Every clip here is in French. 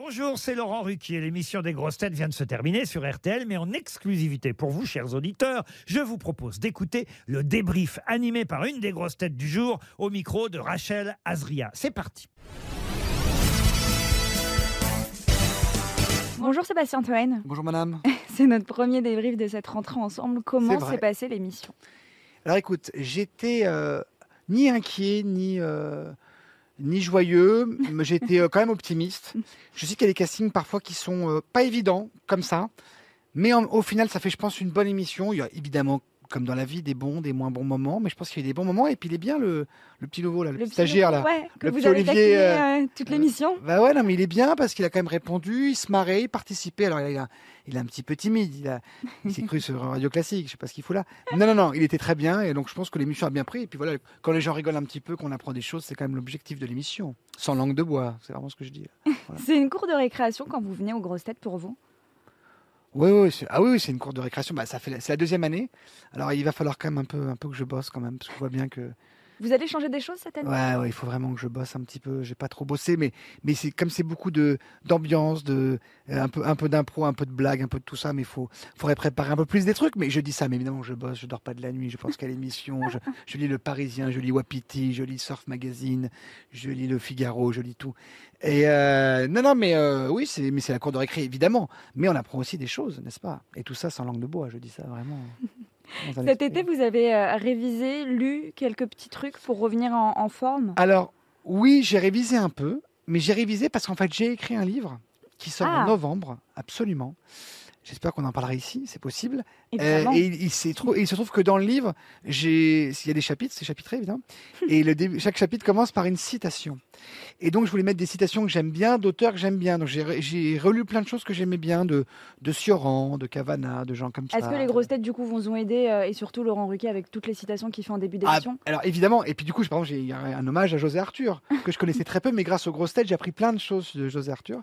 Bonjour, c'est Laurent Ruquier. L'émission des grosses têtes vient de se terminer sur RTL, mais en exclusivité pour vous, chers auditeurs, je vous propose d'écouter le débrief animé par une des grosses têtes du jour au micro de Rachel Azria. C'est parti. Bonjour Sébastien Toen. Bonjour madame. C'est notre premier débrief de cette rentrée ensemble. Comment s'est passée l'émission? Alors écoute, j'étais euh, ni inquiet, ni, euh, ni joyeux, mais j'étais euh, quand même optimiste. Je sais qu'il y a des castings parfois qui sont euh, pas évidents, comme ça, mais au final, ça fait, je pense, une bonne émission. Il y a évidemment, comme dans la vie, des bons, des moins bons moments, mais je pense qu'il y a des bons moments. Et puis il est bien, le, le petit nouveau, là, le, petit stagiaire, là. Ouais, que Le vous petit avez Olivier, euh, euh, toute l'émission. Bah ouais, non, mais il est bien parce qu'il a quand même répondu, il se marrait, il participait. Alors, il, a, il est un petit peu timide, il, a, il s'est cru sur Radio Classique, je sais pas ce qu'il fout là. Non, non, non, il était très bien et donc je pense que l'émission a bien pris. Et puis voilà, quand les gens rigolent un petit peu, qu'on apprend des choses, c'est quand même l'objectif de l'émission. Sans langue de bois, c'est vraiment ce que je dis. C'est une cour de récréation quand vous venez aux grosses têtes pour vous? Oui, oui, c'est- ah oui, c'est une cour de récréation. Bah, ça fait, c'est la deuxième année. Alors il va falloir quand même un peu, un peu que je bosse quand même, parce que je vois bien que Vous allez changer des choses cette année? Ouais, il faut vraiment que je bosse un petit peu. J'ai pas trop bossé, mais mais c'est comme c'est beaucoup de d'ambiance, de euh, un peu un peu d'impro, un peu de blague, un peu de tout ça. Mais faut faudrait préparer un peu plus des trucs. Mais je dis ça, mais évidemment je bosse, je dors pas de la nuit. Je pense qu'à l'émission, je, je lis Le Parisien, je lis Wapiti, je lis Surf Magazine, je lis Le Figaro, je lis tout. Et euh, non, non, mais euh, oui, c'est mais c'est la cour de récré évidemment. Mais on apprend aussi des choses, n'est-ce pas? Et tout ça sans langue de bois. Je dis ça vraiment. Cet été, vous avez euh, révisé, lu quelques petits trucs pour revenir en, en forme? Alors, oui, j'ai révisé un peu, mais j'ai révisé parce qu'en fait, j'ai écrit un livre qui sort Ah. en novembre, absolument. J'espère qu'on en parlera ici, c'est possible. Euh, et il, il s'est trou- il se trouve que dans le livre, il y a des chapitres, c'est chapitré évidemment, et le chaque chapitre commence par une citation. Et donc, je voulais mettre des citations que j'aime bien, d'auteurs que j'aime bien. Donc, j'ai, re- j'ai relu plein de choses que j'aimais bien, de, de Sioran, de Cavana, de gens comme ça. Est-ce que les grosses têtes du coup vous ont aidé euh, et surtout Laurent Ruquier avec toutes les citations qu'il fait en début Ah, d'émission alors évidemment, et puis du coup, par exemple, j'ai un hommage à José Arthur, que je connaissais très peu, mais grâce aux grosses têtes, j'ai appris plein de choses de José Arthur.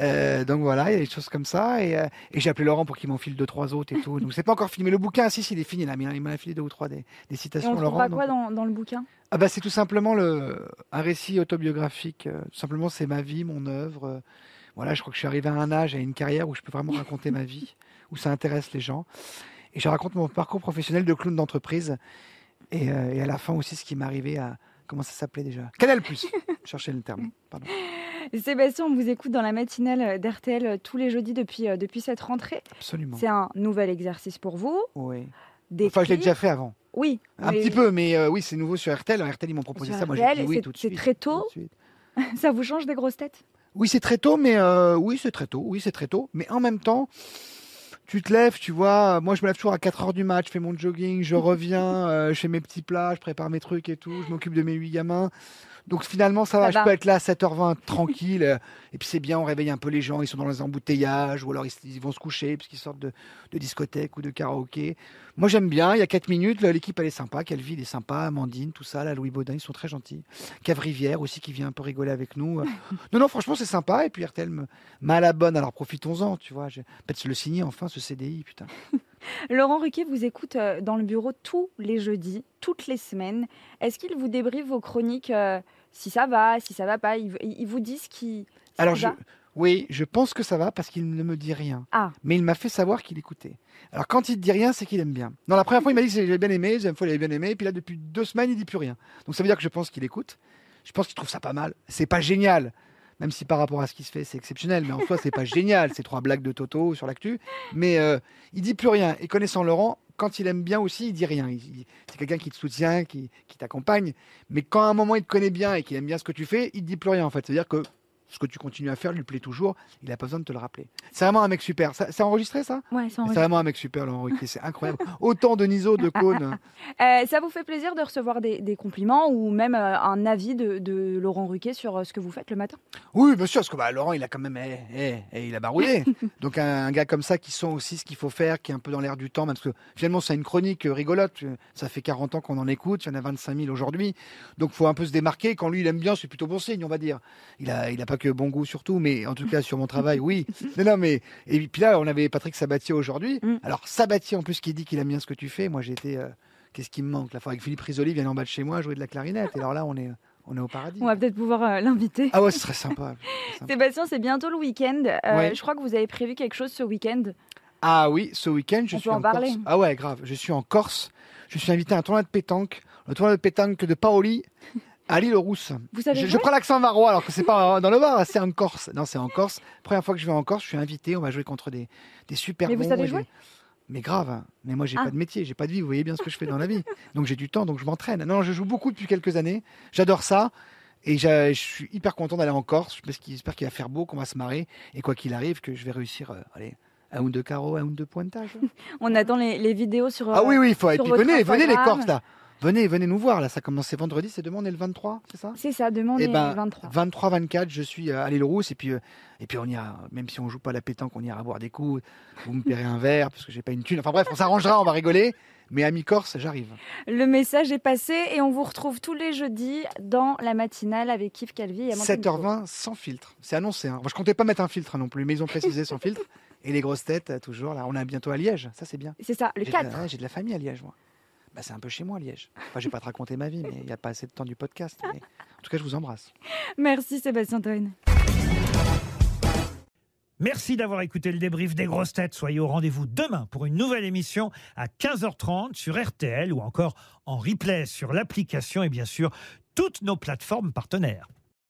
Euh, donc voilà, il y a des choses comme ça, et, euh, et j'ai appelé Laurent pour qu'il m'enfile deux, trois autres et tout. Donc c'est pas encore fini, mais le bouquin, si, si, il est fini là, mais il m'a enfilé deux ou trois des, des Et citations, on Laurent. donc- quoi dans, dans le bouquin? Ah bah c'est tout simplement le, un récit autobiographique. euh, Tout simplement, c'est ma vie, mon œuvre. Voilà, je crois que je suis arrivé à un âge, à une carrière où je peux vraiment raconter ma vie, où ça intéresse les gens. Et je raconte mon parcours professionnel de clown d'entreprise. Et, euh, et à la fin aussi, ce qui m'est arrivé à. Comment ça s'appelait déjà? Canal Plus. Cherchez le terme. Pardon. Sébastien, on vous écoute dans la matinale d'RTL tous les jeudis depuis, euh, depuis cette rentrée. Absolument. C'est un nouvel exercice pour vous. Oui. D'écrire. Enfin, je l'ai déjà fait avant. Oui. Un mais petit peu, mais euh, oui, c'est nouveau sur RTL. RTL, ils m'ont proposé Sur ça. Moi, j'ai dit oui c'est- tout de c'est suite. très tôt. Ça vous change des grosses têtes? Oui, c'est très tôt, mais euh, oui, c'est très tôt. Oui, c'est très tôt. Mais en même temps, tu te lèves, tu vois. Moi, je me lève toujours à 4 heures du match, je fais mon jogging, je reviens, euh, je fais mes petits plats, je prépare mes trucs et tout, je m'occupe de mes huit gamins. Donc finalement, ça, Ça va, je peux être là à 7h20 tranquille. euh, et puis c'est bien, on réveille un peu les gens, ils sont dans les embouteillages, ou alors ils, ils vont se coucher puisqu'ils sortent de, de discothèque ou de karaoké. Moi j'aime bien, il y a 4 minutes, l'équipe elle est sympa, Calvi il est sympa, Amandine, tout ça, là, Louis Baudin, ils sont très gentils. Cave Rivière aussi qui vient un peu rigoler avec nous. euh. non, non, franchement c'est sympa. Et puis RTL m'a à la bonne, alors profitons-en, tu vois. Peut-être le signer enfin ce CDI, putain. Laurent Ruquier vous écoute euh, dans le bureau tous les jeudis, toutes les semaines. Est-ce qu'il vous débriefe vos chroniques euh, si ça va, si ça va pas? Il, vous dit ce qui, Alors je, oui, je pense que ça va parce qu'il ne me dit rien. Ah. Mais il m'a fait savoir qu'il écoutait. Alors quand il te dit rien, c'est qu'il aime bien. Non, la première fois il m'a dit que j'avais bien aimé, la deuxième fois il avait bien aimé, et puis là depuis deux semaines il dit plus rien. Donc ça veut dire que je pense qu'il écoute. Je pense qu'il trouve ça pas mal. C'est pas génial. Même si par rapport à ce qui se fait, c'est exceptionnel, mais en soi, c'est pas génial. C'est trois blagues de Toto sur l'actu. Mais euh, il dit plus rien. Et connaissant Laurent, quand il aime bien aussi, il dit rien. C'est quelqu'un qui te soutient, qui, qui t'accompagne. Mais quand à un moment il te connaît bien et qu'il aime bien ce que tu fais, il te dit plus rien en fait. C'est-à-dire que ce que tu continues à faire lui plaît toujours. Il a pas besoin de te le rappeler. C'est vraiment un mec super. C'est enregistré ça? Ouais, c'est C'est enregistré. vraiment un mec super, Laurent Ruquier. C'est incroyable. Autant de Niso, de Cône. Euh, ça vous fait plaisir de recevoir des, des compliments ou même euh, un avis de, de Laurent Ruquier sur euh, ce que vous faites le matin? Oui, bien sûr, parce que bah, Laurent, il a quand même, eh, eh, eh, il a baroudé. Donc un, un gars comme ça qui sent aussi ce qu'il faut faire, qui est un peu dans l'air du temps, même parce que finalement c'est une chronique rigolote. Ça fait 40 ans qu'on en écoute, il y en a 25 000 aujourd'hui. Donc faut un peu se démarquer. Quand lui il aime bien, c'est plutôt bon signe, on va dire. Il a, il a pas que bon goût surtout, mais en tout cas sur mon travail, oui. Non, non, mais et puis là on avait Patrick Sabatier aujourd'hui. Mm. Alors Sabatier en plus qui dit qu'il aime bien ce que tu fais. Moi j'étais, euh, qu'est-ce qui me manque La fois avec Philippe Risoli vient en bas de chez moi jouer de la clarinette. Et alors là on est On est au paradis. On va peut-être pouvoir euh, l'inviter. Ah ouais, ce serait sympa. Sébastien, c'est bientôt le week-end. Euh, Ouais. Je crois que vous avez prévu quelque chose ce week-end. Ah oui, ce week-end, je On suis peut en en parler. Corse. Ah ouais, grave. Je suis en Corse. Je suis invité à un tournoi de pétanque, le tournoi de pétanque de Paoli Rousses. Vous savez Je, prends l'accent varois alors que c'est pas dans le Var, c'est en Corse. Non, c'est en Corse. Première fois que je vais en Corse, je suis invité. On va jouer contre des, des super Mais vous bons savez et jouer des- Mais grave. hein. Mais moi, j'ai Ah. pas de métier, j'ai pas de vie. Vous voyez bien ce que je fais dans la vie. Donc j'ai du temps, donc je m'entraîne. Non, je joue beaucoup depuis quelques années. J'adore ça. Et je suis hyper content d'aller en Corse parce qu'il- j'espère qu'il va faire beau, qu'on va se marrer. Et quoi qu'il arrive, que je vais réussir. euh, allez, un ou deux carreaux, un ou deux pointages. On attend les, les vidéos sur. Ah oui, oui, il faut. Et puis venez, venez les. Corses là. Venez, venez nous voir là. Ça commence c'est vendredi, c'est demain, on est le 23, c'est ça? C'est ça, demain on Eh est ben, le 23. 23, 24, je suis euh, à l'île Rousse et puis euh, et puis on ira, même si on joue pas la pétanque, on ira boire des coups. Vous me paierez un verre parce que j'ai pas une thune. Enfin bref, on s'arrangera, on va rigoler. Mais à mi-Corse, j'arrive. Le message est passé et on vous retrouve tous les jeudis dans la matinale avec Yves Calvi et Amandine Picaud. 7h20 sans filtre. C'est annoncé. Hein. Moi, je comptais pas mettre un filtre hein, non plus, mais ils ont précisé sans filtre. Et les grosses têtes, euh, toujours là. On est bientôt à Liège, ça c'est bien. C'est ça, le J'ai de, 4. la, ouais, j'ai de la famille à Liège, moi. Bah, c'est un peu chez moi, Liège. Enfin, je vais pas te raconter ma vie, mais il n'y a pas assez de temps du podcast. mais En tout cas, je vous embrasse. Merci Sébastien Toen. Merci d'avoir écouté le débrief des grosses têtes. Soyez au rendez-vous demain pour une nouvelle émission à 15h30 sur RTL ou encore en replay sur l'application et bien sûr toutes nos plateformes partenaires.